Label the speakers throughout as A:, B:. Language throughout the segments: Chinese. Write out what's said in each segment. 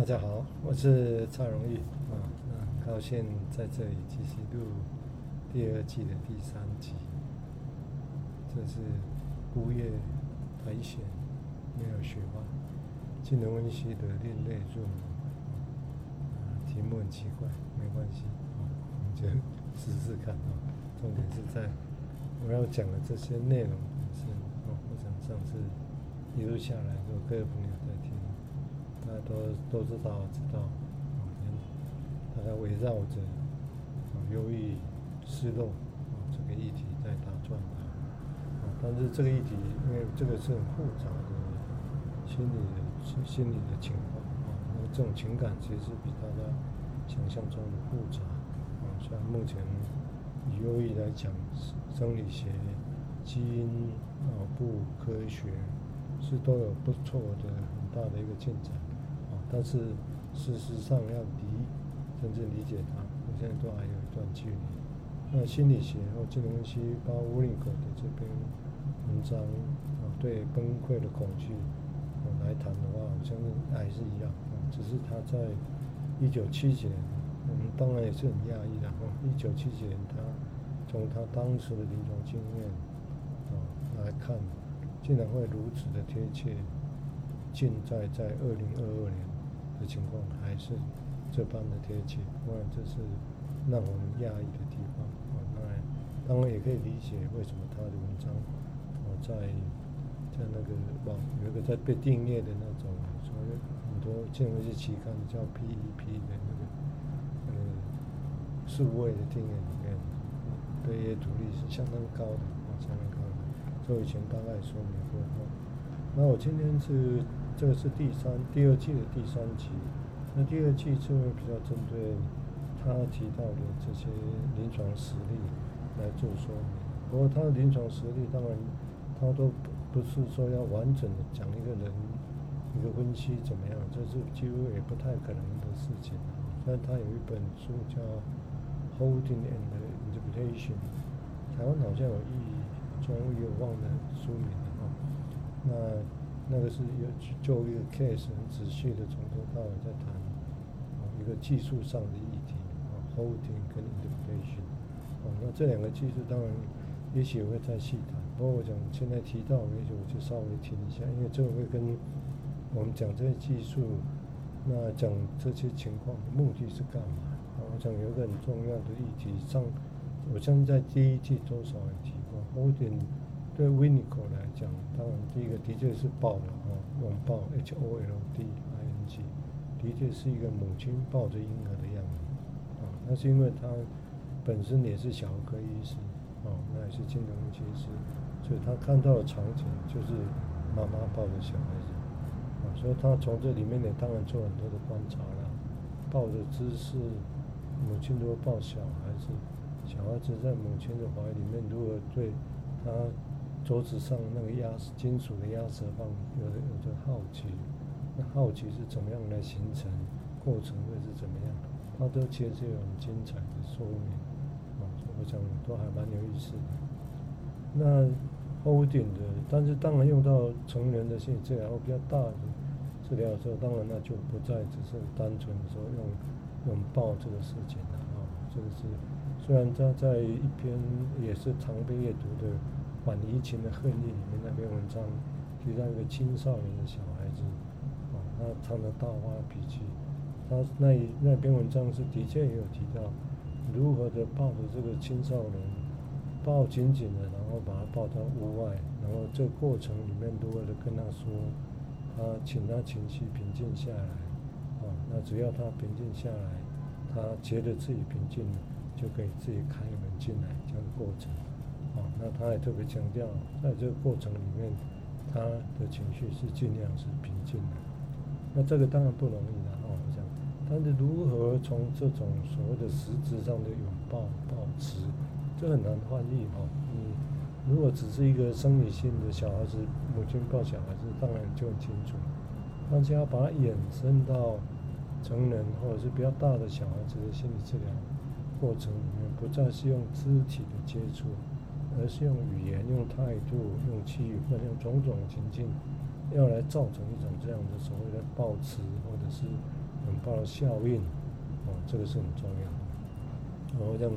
A: 大家好，我是蔡荣裕啊，那很高兴在这里继续录第二季的第三集。这是孤叶苔藓，没有雪花，金融温习的另类入门。啊，题目很奇怪，没关系，我们就试试看啊。重点是在我要讲的这些内容是哦，我想上次一路下来，有各位朋友。大家都都知道，知道，啊，大概围绕着啊忧郁、失落啊这个议题在打转吧。啊，但是这个议题，因为这个是很复杂的心理的心心理的情况啊，那这种情感其实比大家想象中的复杂啊。像目前以忧郁来讲，生理学、基因、脑部科学是都有不错的很大的一个进展。但是事实上要离真正理解它，我现在都还有一段距离。那心理学或金融分析，包括乌林格的这篇文章啊，对崩溃的恐惧啊来谈的话，我相信还是一样啊，只是他在一九七几年，我们当然也是很讶异的哈。一九七几年，他从他当时的临床经验啊来看，竟然会如此的贴切，现在在二零二二年。的情况还是这般的贴切，当然这是让我们讶异的地方啊。当然，当然也可以理解为什么他的文章啊在在那个网有一个在被订阅的那种，所以很多金融分析期刊叫 PEP 的那个呃数位的订阅里面，对阅读率是相当高的啊，相当高的。所以以前大概说明过哈。那我今天是。这个是第三、第二季的第三集。那第二季就会比较针对他提到的这些临床实例来做说明。不过他的临床实例，当然他都不是说要完整的讲一个人一个分析怎么样，这是几乎也不太可能的事情。但他有一本书叫《Holding and Interpretation》，台湾好像有译，中译我忘了书名了啊。那。那个是有就一个 case 很仔细的从头到尾在谈啊一个技术上的议题啊 holding 跟 interpretation 啊那这两个技术当然也许会再细谈，不过我想现在提到，也许我就稍微停一下，因为这个会跟我们讲这些技术，那讲这些情况的目的是干嘛？啊，我想有个很重要的议题上，我相信在第一季多少也提过 holding。对 w i n i c o 来讲，当然第一个的确是抱的啊，拥抱 H O L D I N G，的确是一个母亲抱着婴儿的样子啊。那是因为他本身也是小儿科医师啊，那也是金融分析师，所以他看到的场景就是妈妈抱着小孩子啊，所以他从这里面也当然做很多的观察了，抱着姿势，母亲如果抱小孩子，小孩子在母亲的怀里面如果对他。桌子上那个压金属的压舌棒，有有的好奇，那好奇是怎么样来形成，过程会是怎么样？他都其实有很精彩的说明，啊，我想都还蛮有意思的。那 O 点的，但是当然用到成人的心理治疗比较大的治疗的时候，当然那就不再只是单纯的说用拥抱这个事情了啊。这个是虽然他在一篇也是常被阅读的。反移情的恨意里面那篇文章提到一个青少年的小孩子，啊，他唱的大发脾气。他那那篇文章是的确也有提到如何的抱着这个青少年，抱紧紧的，然后把他抱到屋外，然后这过程里面如何的跟他说，他请他情绪平静下来，啊，那只要他平静下来，他觉得自己平静了，就可以自己开门进来这样的过程。啊，那他也特别强调，在这个过程里面，他的情绪是尽量是平静的。那这个当然不容易的哦，这样，但是如何从这种所谓的实质上的拥抱、抱持，这很难翻译哦。你如果只是一个生理性的小孩子，母亲抱小孩子，当然就很清楚。但是要把它延伸到成人或者是比较大的小孩子的心理治疗过程里面，不再是用肢体的接触。而是用语言、用态度、用气氛、用种种情境，要来造成一种这样的所谓的抱持或者是冷暴效应，哦，这个是很重要的。然后像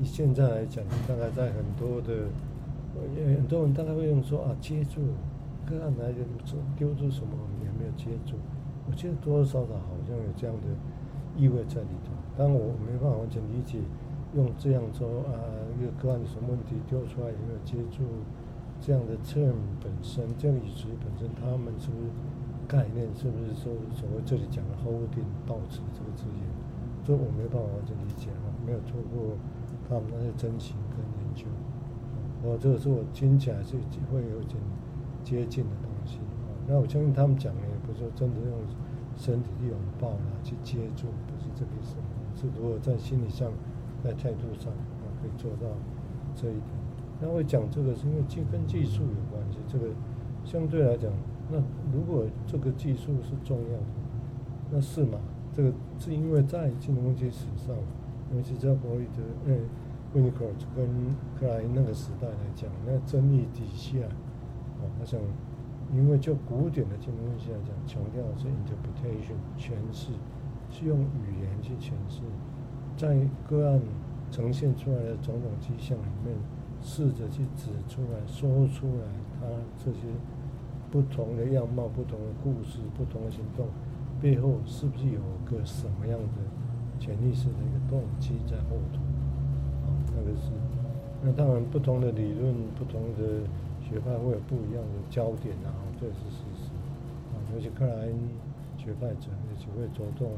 A: 以现在来讲，大概在很多的，很多人大概会用说啊，接住个案来的丢出什么也没有接住，我觉得多多少少好像有这样的意味在里头。但我没办法完全理解，用这样说啊，一个个案有什么问题丢出来有没有接住？这样的 term 本身，这样语词本身，他们是不是概念？是不是说所谓这里讲的 holding 到此这个字眼？这我没办法完全理解啊，没有做过他们那些征询跟研究。然后这个是我听起来是会有点接近的东西。那我相信他们讲的也不是说真的用身体去拥抱啊，去接住，不是这个意思。是如果在心理上、在态度上啊，可以做到这一点。那会讲这个是因为技跟技术有关系，这个相对来讲，那如果这个技术是重要的，那是嘛？这个是因为在金融经济史上，尤其在弗洛伊德、嗯，温尼科特跟克莱因那个时代来讲，那争议底下，啊，我想，因为就古典的金融经济来讲，强调是 interpretation 诠释，是用语言去诠释，在个案呈现出来的种种迹象里面。试着去指出来说出来，他这些不同的样貌、不同的故事、不同的行动背后，是不是有个什么样的潜意识的一个动机在后头？啊，那个是。那当然，不同的理论、不同的学派会有不一样的焦点啊，这也是事实。啊，尤其克莱因学派者也只会着重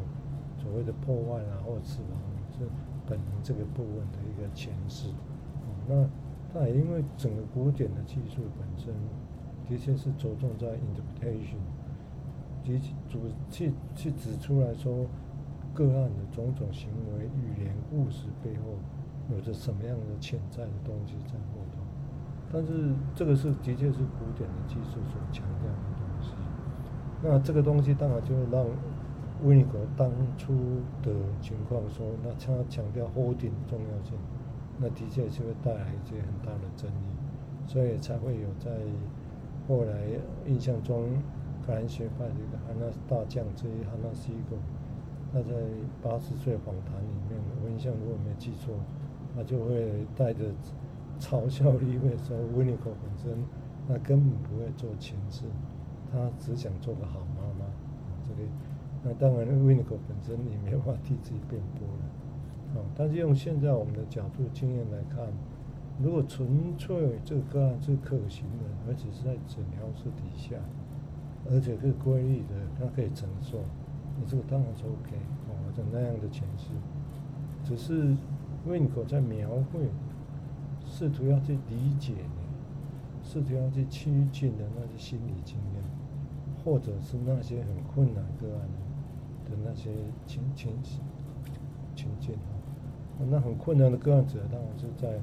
A: 所谓的破坏啊，或者死亡是本能这个部分的一个诠释。啊，那。但也因为整个古典的技术本身的确是着重在 interpretation，去主去去指出来说个案的种种行为、语言、故事背后有着什么样的潜在的东西在后头。但是这个是的确是古典的技术所强调的东西。那这个东西当然就让温尼科当初的情况说，那他强调 holding 重要性。那的确就会带来一些很大的争议，所以才会有在后来印象中，格兰学派的一个哈纳大将之一哈纳西格，他在八十岁访谈里面，我印象如果没记错，他就会带着嘲笑意味说，温尼科本身他根本不会做诠释，他只想做个好。那当然温尼科本身也没法替自己辩驳了。哦，但是用现在我们的角度经验来看，如果纯粹这个个案是可行的，而且是在诊疗室底下，而且是规律的，它可以承受，你这个当然是 OK 哦，就那样的诠释。只是温尼科在描绘，试图要去理解你，试图要去趋近的那些心理经验，或者是那些很困难个案的那些情情情境啊。那很困难的个案者，当然是在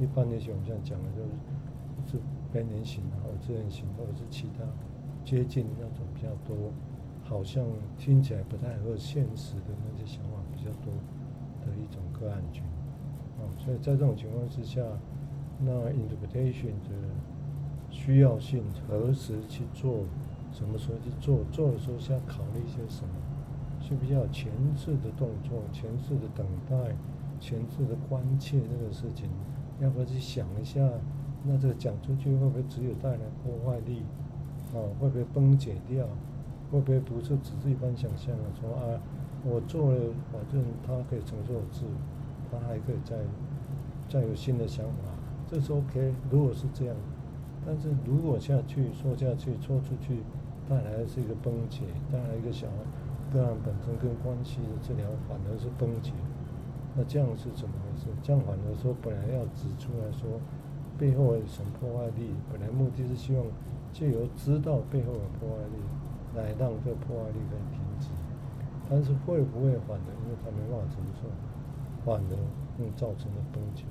A: 一般那些我们现在讲的，就是是边缘型或者自恋型，或者是其他接近那种比较多，好像听起来不太合现实的那些想法比较多的一种个案群。啊，所以在这种情况之下，那 interpretation 的需要性何时去做，什么时候去做，做的时候是要考虑一些什么，需不需要前置的动作，前置的等待。前置的关切这个事情，要不要去想一下？那这个讲出去会不会只有带来破坏力？哦，会不会崩解掉？会不会不是只是一般想象的说啊，我做了，反正他可以承受住，他还可以再再有新的想法，这是 OK。如果是这样，但是如果下去说下去说出去，带来的是一个崩解，带来一个小孩个案本身跟关系的治疗反而是崩解。那这样是怎么回事？这样反而说，本来要指出来说，背后有什么破坏力？本来目的是希望借由知道背后有破坏力，来让这破坏力可以停止。但是会不会反而因为他没办法承受，反而会造成了崩解？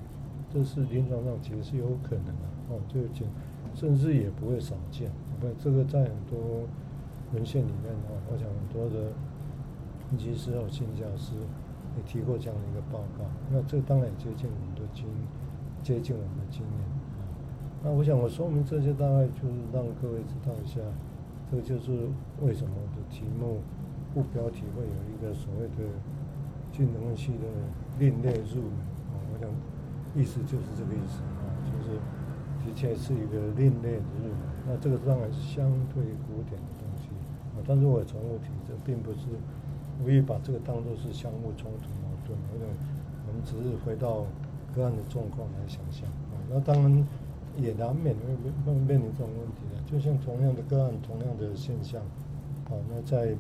A: 这是临床上其实是有可能的哦，这个就甚至也不会少见。不，这个在很多文献里面的话，我想很多的分析师和心教师。也提过这样的一个报告，那这当然也接近我们的经，接近我们的经验啊。那我想我说明这些，大概就是让各位知道一下，这就是为什么的题目副标题会有一个所谓的金融系的另类入门啊，我想意思就是这个意思啊，就是的确是一个另类的入门。那这个当然是相对古典的东西啊，但是我也重复提，这并不是无意把这个当做是相互冲突矛盾，或者我们只是回到个案的状况来想象啊，那当然。也难免会会面临这种问题的，就像同样的个案，同样的现象，啊，那在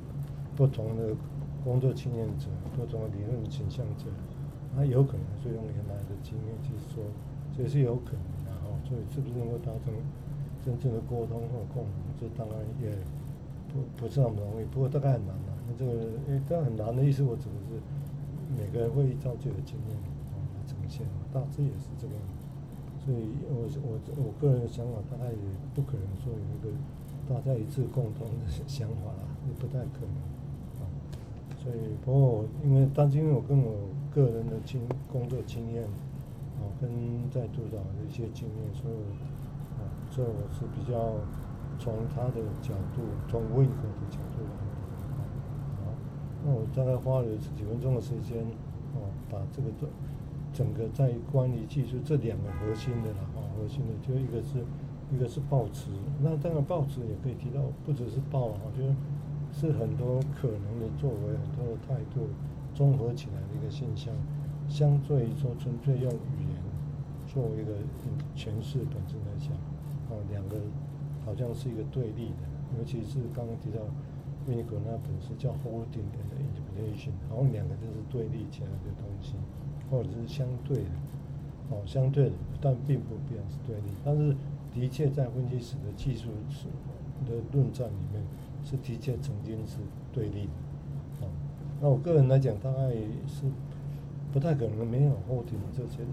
A: 不同的工作经验者、不同的理论倾向者，他有可能是用原来的经验去说，这也是有可能的哈。所以是不是能够达成真正的沟通或共鸣，这当然也不不是那么容易。不过大概很难了。这个，因为但很难的意思，我指的是每个人会依照自己的经验啊来呈现，大致也是这个样。所以我我我个人的想法，大概也不可能说有一个大家一致共同的想法啦，也不太可能啊。所以，不过因为当今我跟我个人的经工作经验啊，跟在督导的一些经验，所以啊，所以我是比较从他的角度，从温和的角度来。那我大概花了几分钟的时间哦，把这个整个在关于技术这两个核心的啦，啊，核心的就一个是，一个是抱持，那当然抱持也可以提到，不只是抱啊，就是是很多可能的作为，很多的态度综合起来的一个现象，相对于说纯粹用语言作为一个诠释本身来讲，啊，两个好像是一个对立的，尤其是刚刚提到维尼果那本书叫 holding 的 interpretation，好像两个就是对立起来的东西。或者是相对的，哦，相对的，但并不必然是对立。但是，的确在分析史的技术史的论战里面，是的确曾经是对立的。哦，那我个人来讲，大概是不太可能没有后庭这些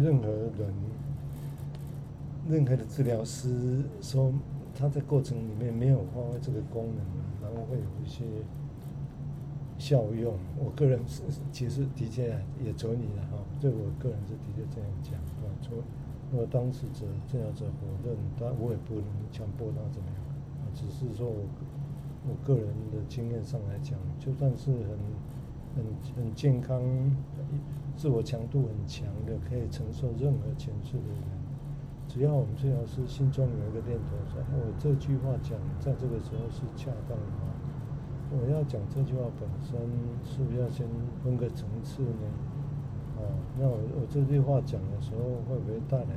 A: 任何人、任何的治疗师说他在过程里面没有发挥这个功能，会有一些。效用，我个人是其实的确也存疑的哈，这我个人是的确这样讲啊，说如果当事者这样子否认，但我也不能强迫他怎么样啊，只是说我我个人的经验上来讲，就算是很很很健康、自我强度很强的，可以承受任何情绪的人，只要我们治疗师心中有一个念头说，我这句话讲在这个时候是恰当的话。我要讲这句话本身，是不是要先分个层次呢？哦，那我我这句话讲的时候，会不会带来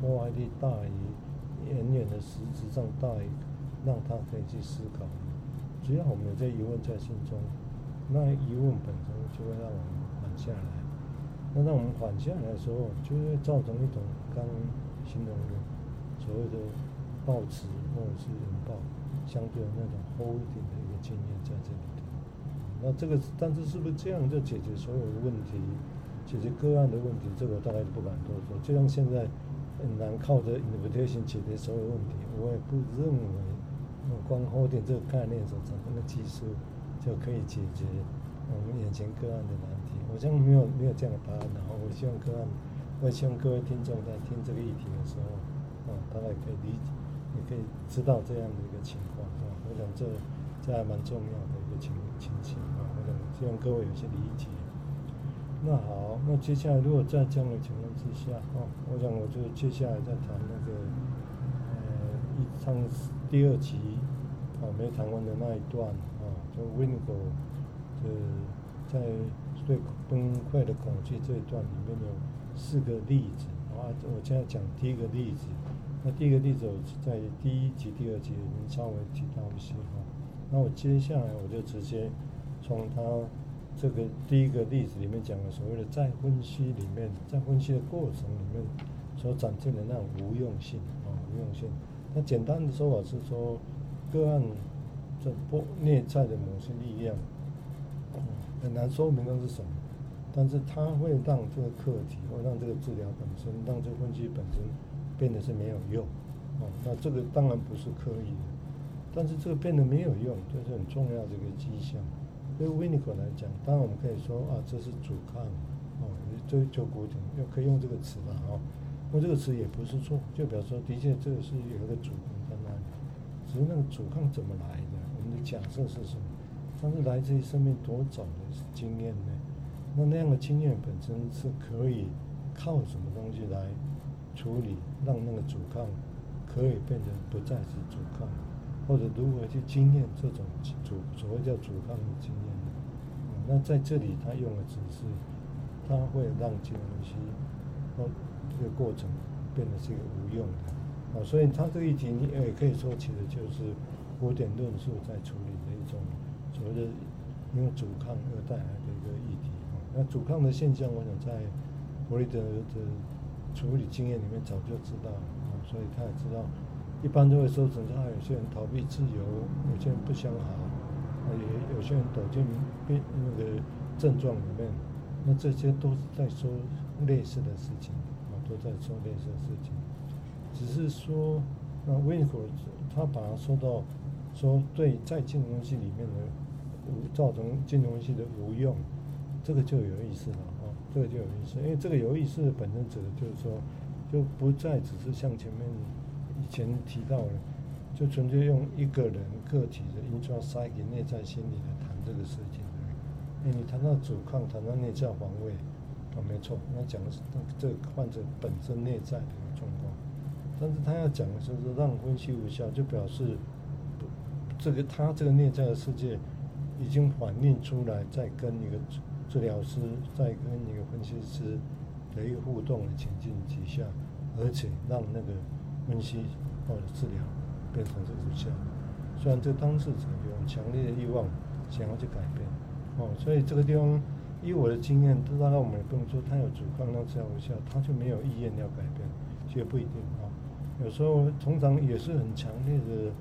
A: 破坏力大于远远的实质上大于让他可以去思考？只要我们有这疑问在心中，那疑问本身就会让我们缓下来。那当我们缓下来的时候，就会造成一种刚形容的所谓的报纸或者是拥抱，相对的那种 holding 的。经验在这里头，那这个但是是不是这样就解决所有的问题，解决个案的问题？这个我大概不敢多说。就像现在很难靠着 interpretation 解决所有问题，我也不认为，光 holding 这个概念所产生的技术就可以解决我们眼前个案的难题。我想没有没有这样的答案。然后我希望个案，我也希望各位听众在听这个议题的时候，啊，大概可以理解，也可以知道这样的一个情况，啊，我想这。这还蛮重要的一个情情形啊，我想希望各位有些理解。那好，那接下来如果在这样的情况之下，哦，我想我就接下来再谈那个呃一上第二集啊没谈完的那一段啊，就 Winnicott 的在对崩溃的恐惧这一段里面有四个例子啊，我现在讲第一个例子。那第一个例子我在第一集、第二集已经稍微提到一些哈。那我接下来我就直接从他这个第一个例子里面讲的所谓的再分析里面，在分析的过程里面所展现的那种无用性啊，无用性。那简单的说法是说，个案这不内在的某些力量，很难说明那是什么，但是它会让这个课题，或让这个治疗本身，让这个分析本身变得是没有用哦。那这个当然不是刻意的。但是这个变得没有用，这是很重要的一个迹象。对 w i n i c o 来讲，当然我们可以说啊，这是阻抗，哦，就就古典又可以用这个词了哈。那这个词也不是错，就表示说，的确这个是有一个阻抗在那里。只是那个阻抗怎么来的？我们的假设是什么？它是来自于生命多早的经验呢？那那样的经验本身是可以靠什么东西来处理，让那个阻抗可以变成不再是阻抗，或者如何去经验这种阻所谓叫阻抗的经验呢？那在这里他用的只是，他会让这个东西，哦，这个过程变得是一个无用的。哦，所以他这个议题你也可以说起的就是古典论述在处理的一种所谓的因为阻抗而带来的一个议题。那阻抗的现象，我想在弗洛伊德的处理经验里面早就知道了啊，所以他也知道，一般都会说成啊，有些人逃避自由，有些人不想好，啊，也有些人躲进病那个症状里面，那这些都是在说类似的事情啊，都在说类似的事情。只是说，那温尼科他把它说到，说对在金融系里面的无造成金融系的无用，这个就有意思了啊，这个就有意思，因为这个有意思的本身指的就是说，就不再只是像前面以前提到的，就纯粹用一个人个体的 i n t r a s i d e 内在心理来谈这个事情。哎，你谈到阻抗，谈到内在防卫，啊，没错，那讲的是这个患者本身内在的一个状况。但是他要讲的就是让分析无效，就表示这个他这个内在的世界已经反映出来，在跟一个治疗师，在跟一个分析师的一个互动的情境底下，而且让那个分析或者治疗变成这个无效。虽然这当事者有强烈的欲望想要去改变，哦，所以这个地方以我的经验，大概我们也不能说他有主观让治疗无效，他就没有意愿要改变，其实不一定啊。有时候通常也是很强烈的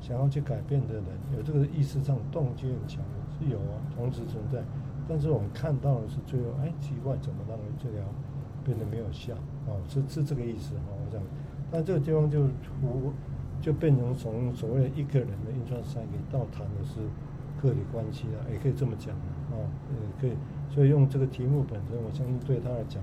A: 想要去改变的人，有这个意识上动机很强是有啊，同时存在。但是我们看到的是最后，哎，奇怪，怎么让人治疗变得没有效？哦，是是这个意思哈。我想，但这个地方就图就变成从所谓的一个人的 intrapsychic 到谈的是个体关系了，也可以这么讲啊，呃，可以。所以用这个题目本身，我相信对他来讲，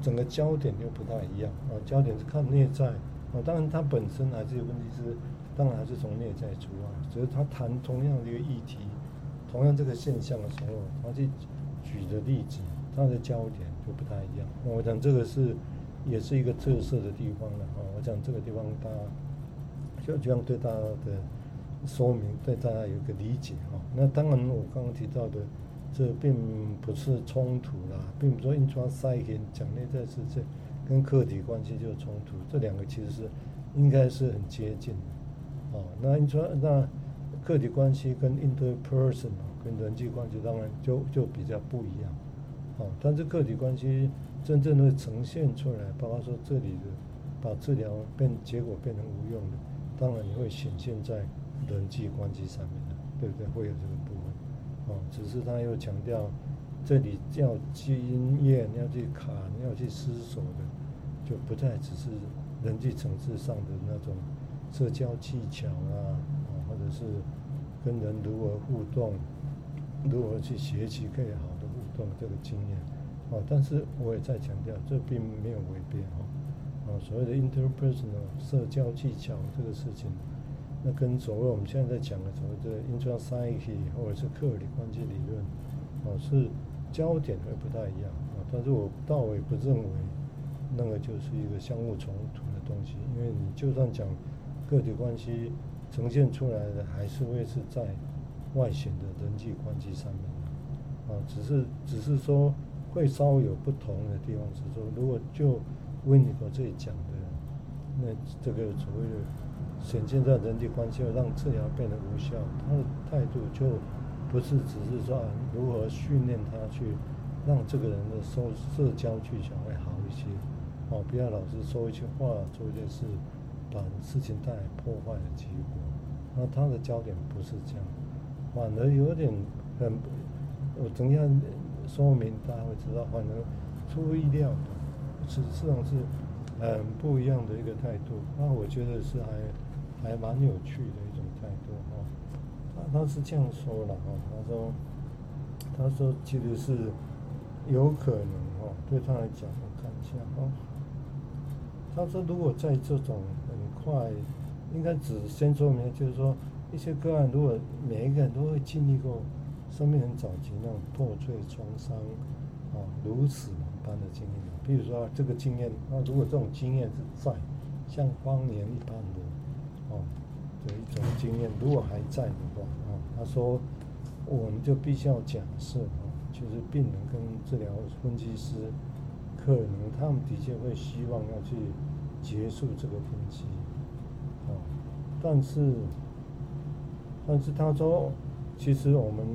A: 整个焦点就不太一样啊，焦点是看内在啊。当然，他本身还是有问题是，当然还是从内在出发。只是他谈同样的一个议题，同样这个现象的时候，他去举的例子，他的焦点就不太一样。我讲这个是也是一个特色的地方了啊。我讲这个地方大家就这样对大家的说明，对大家有个理解哈。那当然，我刚刚提到的这并不是冲突啦，并不说 intrapsychic 讲内在世界。跟客体关系就冲突，这两个其实是应该是很接近的，哦，那你说那客体关系跟 interpersonal 跟人际关系当然就就比较不一样，哦，但是客体关系真正的呈现出来，包括说这里的把治疗变结果变成无用的，当然也会显现在人际关系上面的，对不对？会有这个部分，哦，只是他又强调。这里要经验，要去看，要去思索的，就不再只是人际层次上的那种社交技巧，啊，或者是跟人如何互动，如何去学习更好的互动这个经验，啊，但是我也在强调，这并没有违背哈，啊，所谓的 interpersonal 社交技巧这个事情，那跟所谓我们现在在讲的所谓的 intrapsychic 或者是客体关系理论，啊，是。焦点会不太一样啊，但是我倒也不认为那个就是一个相互冲突的东西，因为你就算讲个体关系呈现出来的，还是会是在外显的人际关系上面啊，只是只是说会稍微有不同的地方是说，如果就温尼科这里讲的，那这个所谓的显现在人际关系让治疗变得无效，他的态度就。不是只是说如何训练他去让这个人的社社交技巧会好一些，哦，不要老是说一些话做一件事，把事情带来破坏的结果。那他的焦点不是这样，反而有点很，我怎样说明大家会知道，反而出乎意料的，是这种是很不一样的一个态度。那我觉得是还还蛮有趣的一种态度哦。他他是这样说的哈，他说，他说其实是有可能哈，对他来讲，我看一下哈，他说如果在这种很快，应该只先说明，就是说一些个案，如果每一个人都会经历过生命很早期那种破碎创伤啊，如此般的经验。比如说这个经验，那如果这种经验是在像方言一般的哦的一种经验，如果还在的话啊，他说我们就必须要假设啊，就是病人跟治疗分析师可能他们的确会希望要去结束这个分析，但是。但是他说，其实我们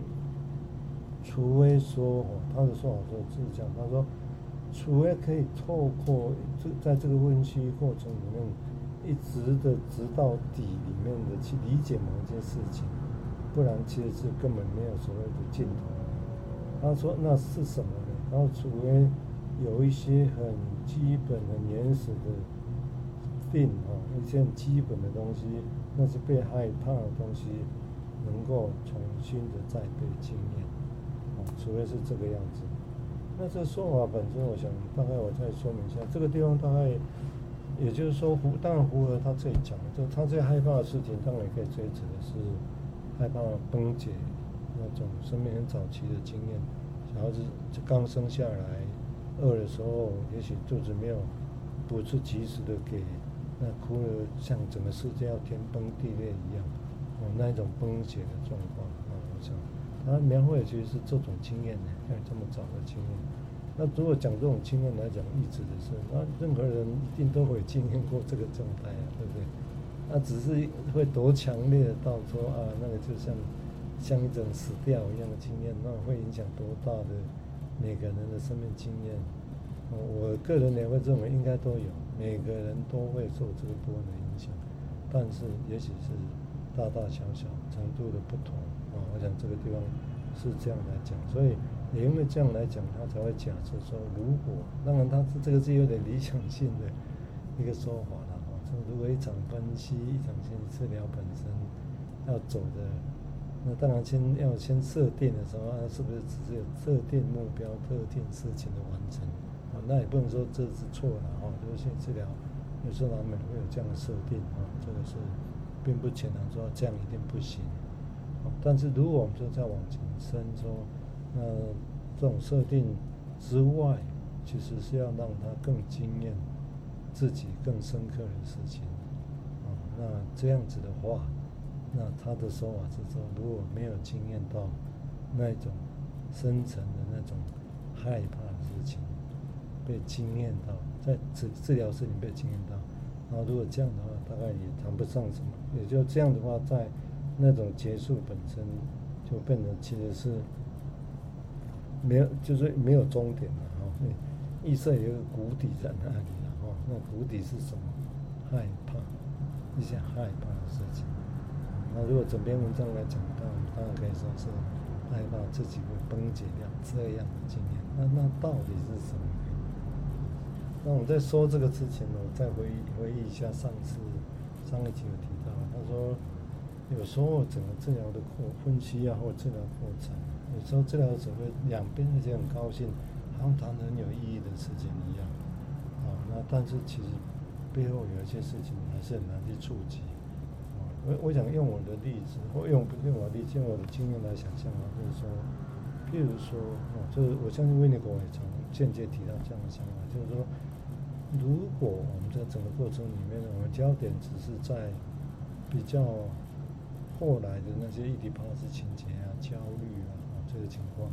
A: 除非说，他的说法说是这样，他说，除非可以透过这在这个问题过程里面，一直的直到底里面的去理解某一件事情，不然其实是根本没有所谓的尽头。他说那是什么呢？然后除非有一些很基本的原始的病啊，一些很基本的东西，那是被害怕的东西。能够重新的再被经验，哦，除非是这个样子。那这说法本身，我想大概我再说明一下。这个地方大概，也就是说，胡当然胡和他自己讲的，就他最害怕的事情，当然也可以追指的是害怕崩解那种生命很早期的经验。小孩子刚生下来饿的时候，也许肚子没有不是及时的给，那哭了像整个世界要天崩地裂一样。哦，那一种崩解的状况啊，我想，他描绘的其实是这种经验呢，像这么早的经验。那如果讲这种经验来讲，意指的是，那任何人一定都会经验过这个状态啊，对不对？那只是会多强烈到说啊，那个就像像一种死掉一样的经验，那会影响多大的每个人的生命经验？我个人也会认为应该都有，每个人都会受这个波的影响，但是也许是。大大小小程度的不同啊，我想这个地方是这样来讲，所以也因为这样来讲，他才会假设说，如果当然他是这个是有点理想性的一个说法了啊。说如果一场分析、一场心理治疗本身要走的，那当然先要先设定的时候，是不是只是有特定目标、特定事情的完成？那也不能说这是错了啊。就是心理治疗有时候难免会有这样的设定啊，这个是。并不全然说这样一定不行，但是如果我们说再往前伸说，那这种设定之外，其实是要让他更经验自己更深刻的事情，啊，那这样子的话，那他的说法是说，如果没有经验到那种深层的那种害怕，被惊艳到，在治治疗室里被惊艳到。然后如果这样的话，大概也谈不上什么。也就这样的话，在那种结束本身就变得其实是没有，就是没有终点了哈。意识有一个谷底在那里了哈。那谷底是什么？害怕一些害怕的事情。那如果整篇文章来讲，当然当然可以说是害怕自己会崩解掉这样的经验。那那到底是什么？那我们在说这个之前呢，我再回忆回忆一下上次上一集有提到，他说有时候整个治疗的过分析啊，或治疗过程，有时候治疗者会两边那些很高兴，好像谈很有意义的事情一样，啊，那但是其实背后有一些事情还是很难去触及，啊，我我想用我的例子，或用不用我的例子，用我的经验来想象啊，就是说，譬如说啊，就是我相信维尼狗也曾间接提到这样的想法，就是说。如果我们在整个过程里面，我们焦点只是在比较后来的那些伊底帕斯情节啊、焦虑啊这个情况，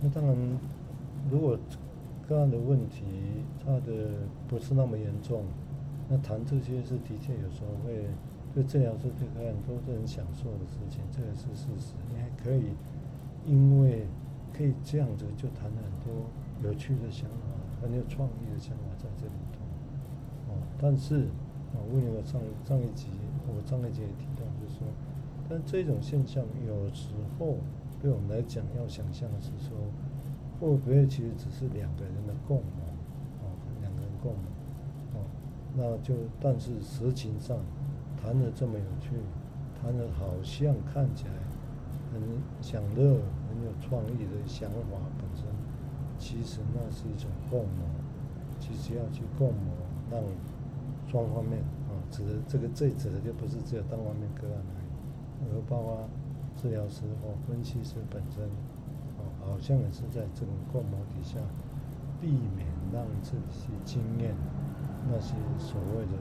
A: 那当然，如果个案的问题他的不是那么严重，那谈这些是的确有时候会对治疗师对个案都是很享受的事情，这个是事实。你还可以因为可以这样子就谈很多有趣的想法。很有创意的想法在这里头，哦，但是啊，为了上上一集，我上一集也提到，就是说，但这种现象有时候对我们来讲，要想象的是说，会不会其实只是两个人的共谋，哦，两个人共谋，哦，那就但是实情上谈的这么有趣，谈的好像看起来很享乐、很有创意的想法。其实那是一种共谋，其实要去共谋，让双方面啊，指的这个最指的就不是只有单方面个案而已，而包括治疗师或分析师本身，哦，好像也是在这种共谋底下，避免让自己经验那些所谓的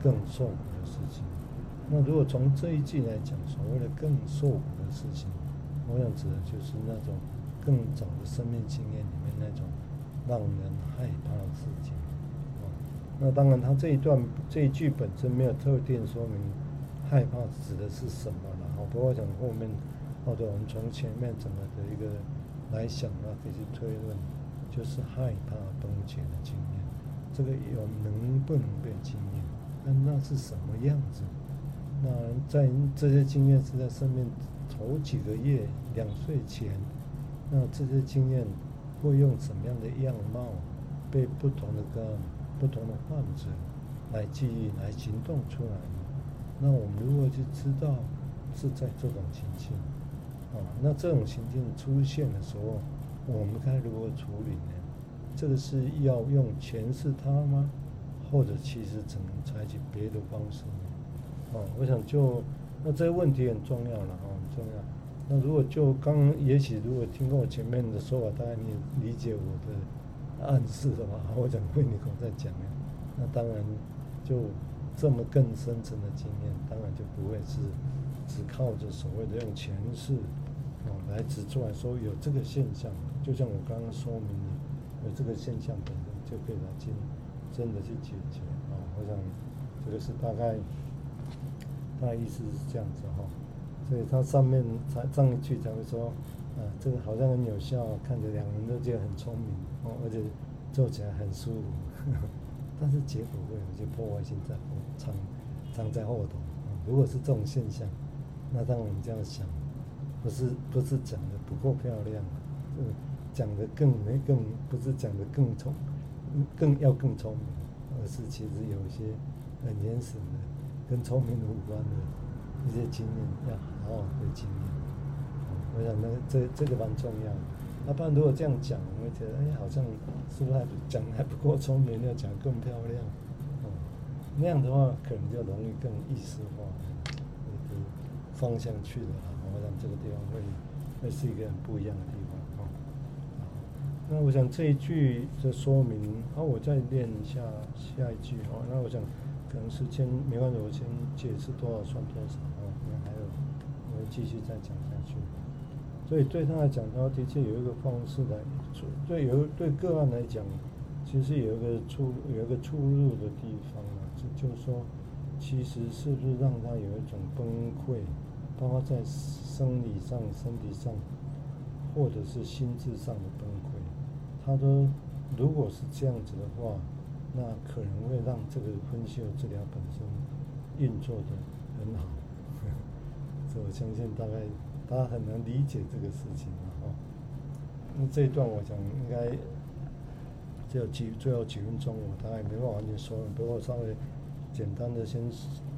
A: 更受苦的事情。那如果从这一句来讲，所谓的更受苦的事情，我想指的就是那种更早的生命经验里面那种让人害怕的事情。那当然，他这一段这一句本身没有特定说明害怕指的是什么了。哦，不过我想后面或者我们从前面整个的一个来想啊，可以去推论，就是害怕崩解的经验，这个有能不能被经验？那那是什么样子？那在这些经验是在生命头几个月、两岁前，那这些经验会用什么样的样貌被不同的个不同的患者来记忆、来行动出来呢？那我们如何去知道是在这种情境？啊，那这种情境出现的时候，我们该如何处理呢？这个是要用诠释它吗？或者其实只能采取别的方式呢？啊，我想就那这个问题很重要了啊，很重要。那如果就刚也许如果听过我前面的说法，大概你理解我的暗示的话，我想惠妮口再讲，那当然就这么更深层的经验，当然就不会是只靠着所谓的用诠释哦来指出来说有这个现象，就像我刚刚说明的，有这个现象本身就可以来真真的去解决啊。我想这个是大概。大概意思是这样子哈，所以他上面才上一句才会说，啊，这个好像很有效，看着两人都觉得很聪明哦，而且做起来很舒服，呵 呵但是结果会有些破坏性在后藏藏在后头。如果是这种现象，那当我们这样想，不是不是讲的不够漂亮，嗯，讲的更没更不是讲的更聪，更要更聪明，而是其实有一些很原始的。跟聪明无关的一些经验，要好好的经验。我想那这这个蛮重要的。那不然如果这样讲，我会觉得，哎，好像是不是还讲还不够聪明，要讲更漂亮？哦，那样的话可能就容易更意识化那个方向去了。我想这个地方会会是一个很不一样的地方。哦，那我想这一句的说明，好，我再念一下下一句。哦，那我想。可能时间没关系，我先解释多少算多少。继续再讲下去。所以对他来讲，他的确有一个方式来出。对有对个案来讲，其实有一个出有一个出入的地方啊，就就是说，其实是不是让他有一种崩溃，包括在生理上、身体上，或者是心智上的崩溃。他说，如果是这样子的话。那可能会让这个分析和治疗本身运作的很好，我相信大概大家很难理解这个事情了哈。那这一段我想应该只有几最后几分钟，我大概没办法完全说，不过稍微简单的先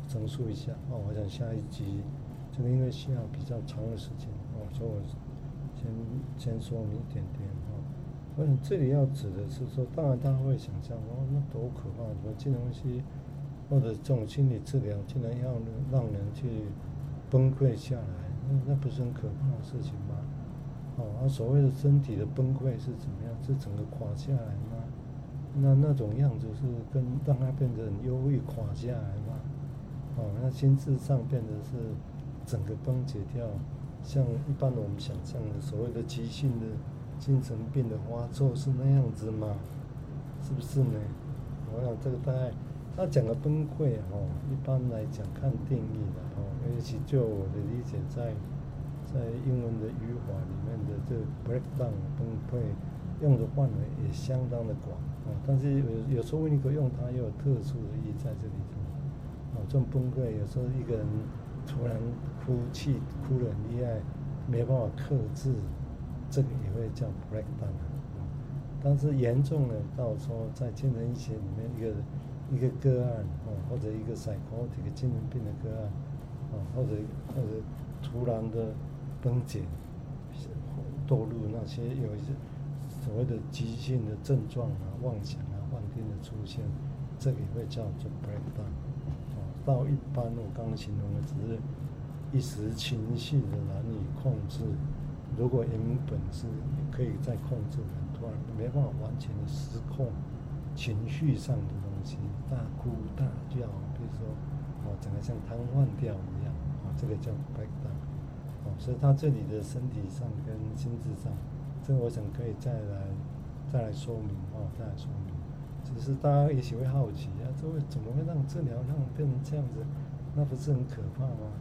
A: 陈述一下哦。我想下一集就是因为需要比较长的时间哦，所以我先先说明一点点。哦我想这里要指的是说，当然大家会想象哦，那多可怕！什么这东西，或者这种心理治疗，竟然要让人去崩溃下来，那那不是很可怕的事情吗？哦，啊，所谓的身体的崩溃是怎么样？是整个垮下来吗？那那种样子是跟让它变得很忧郁垮下来吗？哦，那心智上变得是整个崩解掉，像一般我们想象的所谓的急性的。精神病的发作是那样子吗？是不是呢？我想这个大概他讲的崩溃哦，一般来讲看定义的哦，尤其就我的理解在，在英文的语法里面的这个 breakdown 崩溃用的范围也相当的广啊，但是有有时候你可以用它，又有特殊的意义在这里头啊。这种崩溃有时候一个人突然哭泣，哭得很厉害，没办法克制。这个也会叫 breakdown，但是严重的到说在精神医学里面一个一个个案啊，或者一个 psychotic 精神病的个案或者或者突然的崩解，堕入那些有一些所谓的急性的症状啊、妄想啊、幻听的出现，这个也会叫做 breakdown 啊。到一般我刚刚形容的只是一时情绪的难以控制。如果原本是可以再控制的，突然没办法完全的失控，情绪上的东西，大哭大叫，比如说哦，整个像瘫痪掉一样，哦，这个叫 breakdown，哦，所以他这里的身体上跟心智上，这个我想可以再来再来说明哦，再来说明。只是大家也许会好奇啊，这会怎么会让治疗让变成这样子？那不是很可怕吗？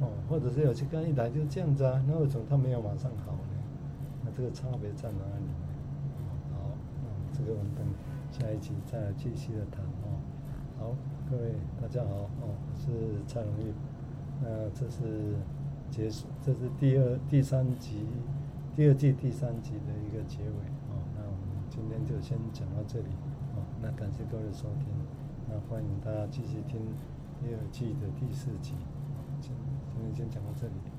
A: 哦，或者是有些刚一来就这样子啊，那为什么他没有马上好呢？那这个差别在哪里呢？好，那这个我们等下一集再来继续的谈哦。好，各位大家好哦，我是蔡荣玉。那这是结束，这是第二第三集，第二季第三集的一个结尾哦。那我们今天就先讲到这里哦。那感谢各位的收听，那欢迎大家继续听第二季的第四集。今今天先讲到这里。